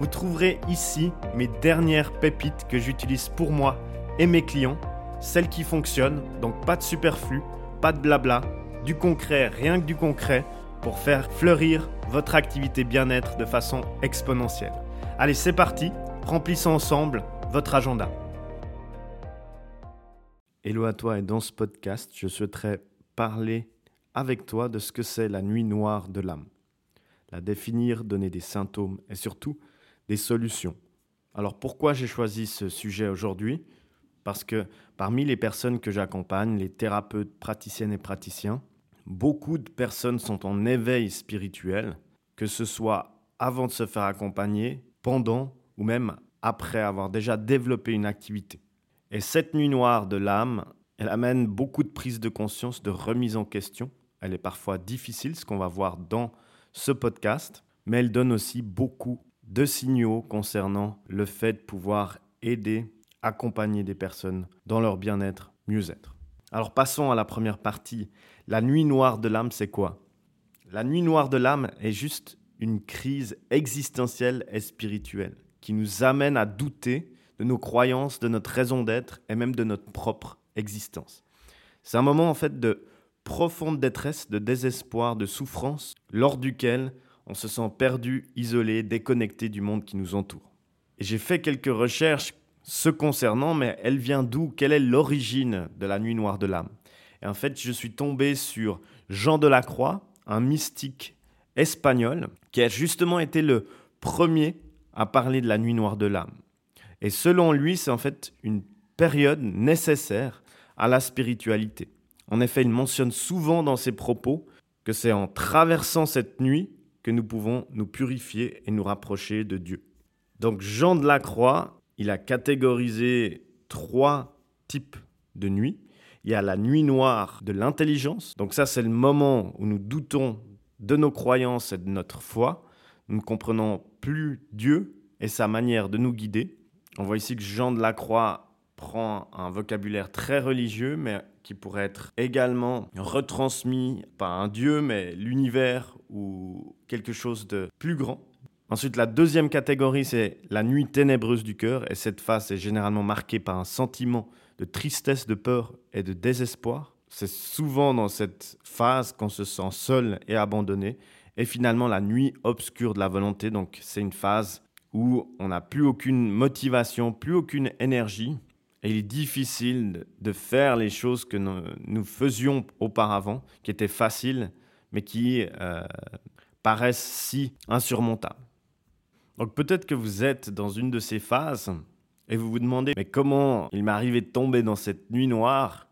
Vous trouverez ici mes dernières pépites que j'utilise pour moi et mes clients, celles qui fonctionnent, donc pas de superflu, pas de blabla, du concret, rien que du concret, pour faire fleurir votre activité bien-être de façon exponentielle. Allez, c'est parti, remplissons ensemble votre agenda. Hello à toi et dans ce podcast, je souhaiterais parler avec toi de ce que c'est la nuit noire de l'âme. La définir, donner des symptômes et surtout des solutions. Alors pourquoi j'ai choisi ce sujet aujourd'hui? Parce que parmi les personnes que j'accompagne, les thérapeutes, praticiennes et praticiens, beaucoup de personnes sont en éveil spirituel, que ce soit avant de se faire accompagner, pendant ou même après avoir déjà développé une activité. Et cette nuit noire de l'âme, elle amène beaucoup de prise de conscience, de remise en question. Elle est parfois difficile, ce qu'on va voir dans ce podcast, mais elle donne aussi beaucoup de signaux concernant le fait de pouvoir aider, accompagner des personnes dans leur bien-être, mieux-être. Alors passons à la première partie. La nuit noire de l'âme, c'est quoi? La nuit noire de l'âme est juste une crise existentielle et spirituelle qui nous amène à douter de nos croyances, de notre raison d'être et même de notre propre existence. C'est un moment en fait de profonde détresse, de désespoir, de souffrance, lors duquel on se sent perdu, isolé, déconnecté du monde qui nous entoure. Et j'ai fait quelques recherches ce concernant, mais elle vient d'où? Quelle est l'origine de la nuit noire de l'âme? Et en fait, je suis tombé sur Jean de la Croix, un mystique espagnol, qui a justement été le premier à parler de la nuit noire de l'âme. Et selon lui, c'est en fait une période nécessaire à la spiritualité. En effet, il mentionne souvent dans ses propos que c'est en traversant cette nuit que nous pouvons nous purifier et nous rapprocher de Dieu. Donc Jean de la Croix il a catégorisé trois types de nuits. Il y a la nuit noire de l'intelligence. Donc ça, c'est le moment où nous doutons de nos croyances et de notre foi. Nous ne comprenons plus Dieu et sa manière de nous guider. On voit ici que Jean de la Croix prend un vocabulaire très religieux, mais qui pourrait être également retransmis par un Dieu, mais l'univers ou quelque chose de plus grand. Ensuite, la deuxième catégorie, c'est la nuit ténébreuse du cœur. Et cette phase est généralement marquée par un sentiment de tristesse, de peur et de désespoir. C'est souvent dans cette phase qu'on se sent seul et abandonné. Et finalement, la nuit obscure de la volonté. Donc, c'est une phase où on n'a plus aucune motivation, plus aucune énergie. Et il est difficile de faire les choses que nous faisions auparavant, qui étaient faciles, mais qui euh, paraissent si insurmontables. Donc peut-être que vous êtes dans une de ces phases et vous vous demandez, mais comment il m'est arrivé de tomber dans cette nuit noire?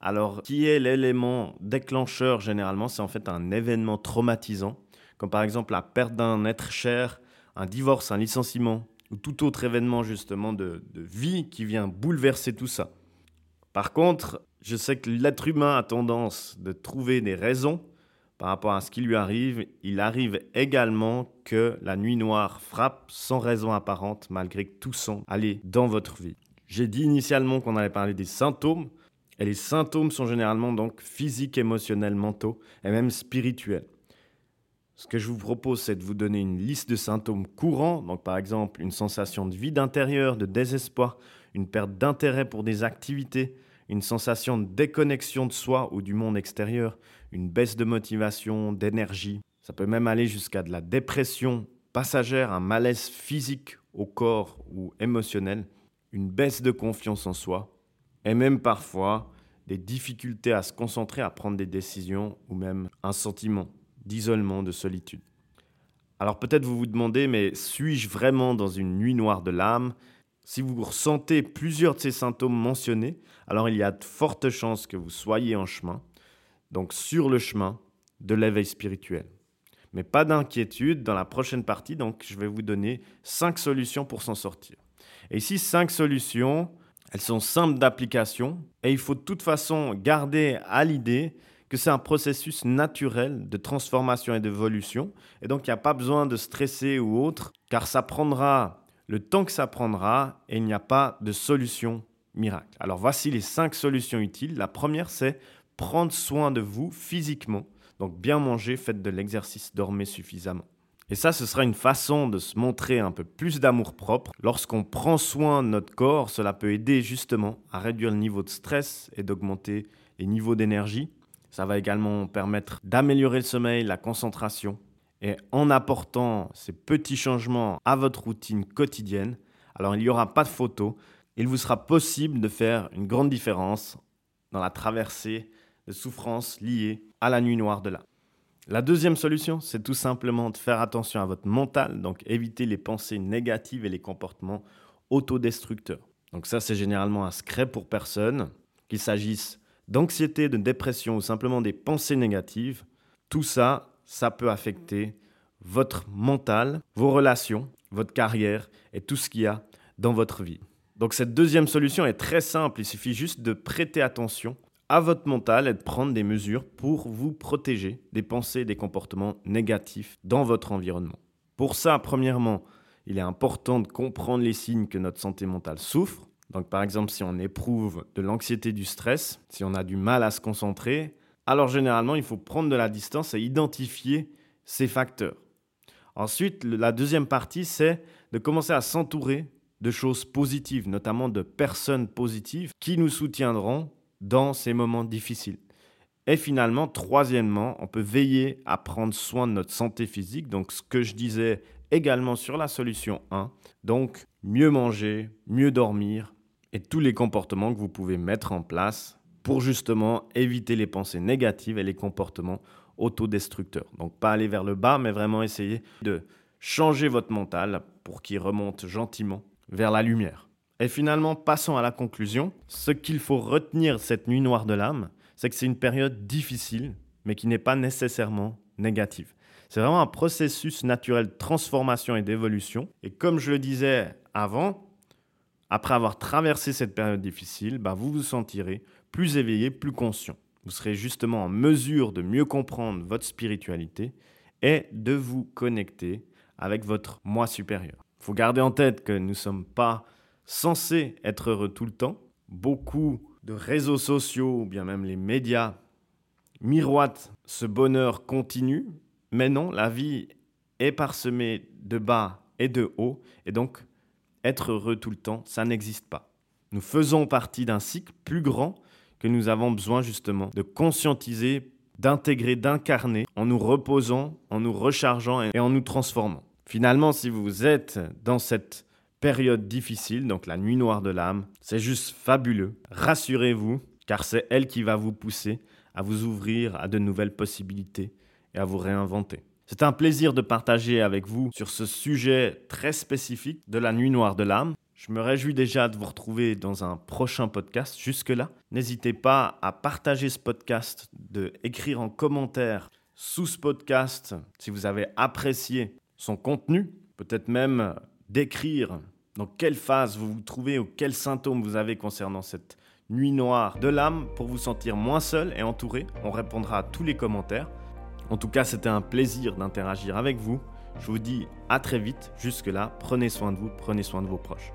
Alors, qui est l'élément déclencheur généralement C'est en fait un événement traumatisant, comme par exemple la perte d'un être cher, un divorce, un licenciement, ou tout autre événement justement de, vie qui vient bouleverser tout ça. Par contre, je sais que l'être humain a tendance de trouver des raisons par rapport à ce qui lui arrive, il arrive également que la nuit noire frappe sans raison apparente malgré que tout semble aller dans votre vie. J'ai dit initialement qu'on allait parler des symptômes, et les symptômes sont généralement donc physiques, émotionnels, mentaux et même spirituels. Ce que je vous propose, c'est de vous donner une liste de symptômes courants, donc par exemple une sensation de vide intérieur, de désespoir, une perte d'intérêt pour des activités, une sensation de déconnexion de soi ou du monde extérieur, une baisse de motivation, d'énergie. Ça peut même aller jusqu'à de la dépression passagère, un malaise physique au corps ou émotionnel, une baisse de confiance en soi, et même parfois des difficultés à se concentrer, à prendre des décisions, ou même un sentiment d'isolement, de solitude. Alors peut-être vous vous demandez, mais suis-je vraiment dans une nuit noire de l'âme? Si vous ressentez plusieurs de ces symptômes mentionnés, alors il y a de fortes chances que vous soyez en chemin, donc sur le chemin de l'éveil spirituel. Mais pas d'inquiétude, dans la prochaine partie, donc je vais vous donner cinq solutions pour s'en sortir. Et ici, cinq solutions. Elles sont simples d'application et il faut de toute façon garder à l'idée que c'est un processus naturel de transformation et d'évolution. Et donc, il n'y a pas besoin de stresser ou autre, car ça prendra le temps que ça prendra et il n'y a pas de solution miracle. Alors, voici les cinq solutions utiles. La première, c'est prendre soin de vous physiquement. Donc, bien manger, faites de l'exercice, dormez suffisamment. Et ça, ce sera une façon de se montrer un peu plus d'amour propre. Lorsqu'on prend soin de notre corps, cela peut aider justement à réduire le niveau de stress et d'augmenter les niveaux d'énergie. Ça va également permettre d'améliorer le sommeil, la concentration. Et en apportant ces petits changements à votre routine quotidienne, alors il n'y aura pas de photo, il vous sera possible de faire une grande différence dans la traversée de souffrances liées à la nuit noire de l'âme. La deuxième solution, c'est tout simplement de faire attention à votre mental, donc éviter les pensées négatives et les comportements autodestructeurs. Donc ça, c'est généralement un secret pour personne, qu'il s'agisse d'anxiété, de dépression ou simplement des pensées négatives. Tout ça, ça peut affecter votre mental, vos relations, votre carrière et tout ce qu'il y a dans votre vie. Donc cette deuxième solution est très simple, il suffit juste de prêter attention à votre mental et de prendre des mesures pour vous protéger des pensées et des comportements négatifs dans votre environnement. Pour ça, premièrement, il est important de comprendre les signes que notre santé mentale souffre. Donc par exemple, si on éprouve de l'anxiété, du stress, si on a du mal à se concentrer, alors généralement, il faut prendre de la distance et identifier ces facteurs. Ensuite, la deuxième partie, c'est de commencer à s'entourer de choses positives, notamment de personnes positives qui nous soutiendront dans ces moments difficiles. Et finalement, troisièmement, on peut veiller à prendre soin de notre santé physique. Donc, ce que je disais également sur la solution 1. Donc, mieux manger, mieux dormir et tous les comportements que vous pouvez mettre en place pour justement éviter les pensées négatives et les comportements autodestructeurs. Donc, pas aller vers le bas, mais vraiment essayer de changer votre mental pour qu'il remonte gentiment vers la lumière. Et finalement, passons à la conclusion. Ce qu'il faut retenir cette nuit noire de l'âme, c'est que c'est une période difficile, mais qui n'est pas nécessairement négative. C'est vraiment un processus naturel de transformation et d'évolution. Et comme je le disais avant, après avoir traversé cette période difficile, bah vous vous sentirez plus éveillé, plus conscient. Vous serez justement en mesure de mieux comprendre votre spiritualité et de vous connecter avec votre moi supérieur. Il faut garder en tête que nous ne sommes pas censé être heureux tout le temps. Beaucoup de réseaux sociaux ou bien même les médias miroitent ce bonheur continu, mais non, la vie est parsemée de bas et de hauts, et donc être heureux tout le temps, ça n'existe pas. Nous faisons partie d'un cycle plus grand que nous avons besoin justement de conscientiser, d'intégrer, d'incarner en nous reposant, en nous rechargeant et en nous transformant. Finalement, si vous êtes dans cette période difficile, donc la nuit noire de l'âme. C'est juste fabuleux. Rassurez-vous, car c'est elle qui va vous pousser à vous ouvrir à de nouvelles possibilités et à vous réinventer. C'est un plaisir de partager avec vous sur ce sujet très spécifique de la nuit noire de l'âme. Je me réjouis déjà de vous retrouver dans un prochain podcast. Jusque-là, n'hésitez pas à partager ce podcast, de écrire en commentaire sous ce podcast si vous avez apprécié son contenu, peut-être même d'écrire dans quelle phase vous vous trouvez ou quels symptômes vous avez concernant cette nuit noire de l'âme pour vous sentir moins seul et entouré. On répondra à tous les commentaires. En tout cas, c'était un plaisir d'interagir avec vous. Je vous dis à très vite. Jusque-là, prenez soin de vous, prenez soin de vos proches.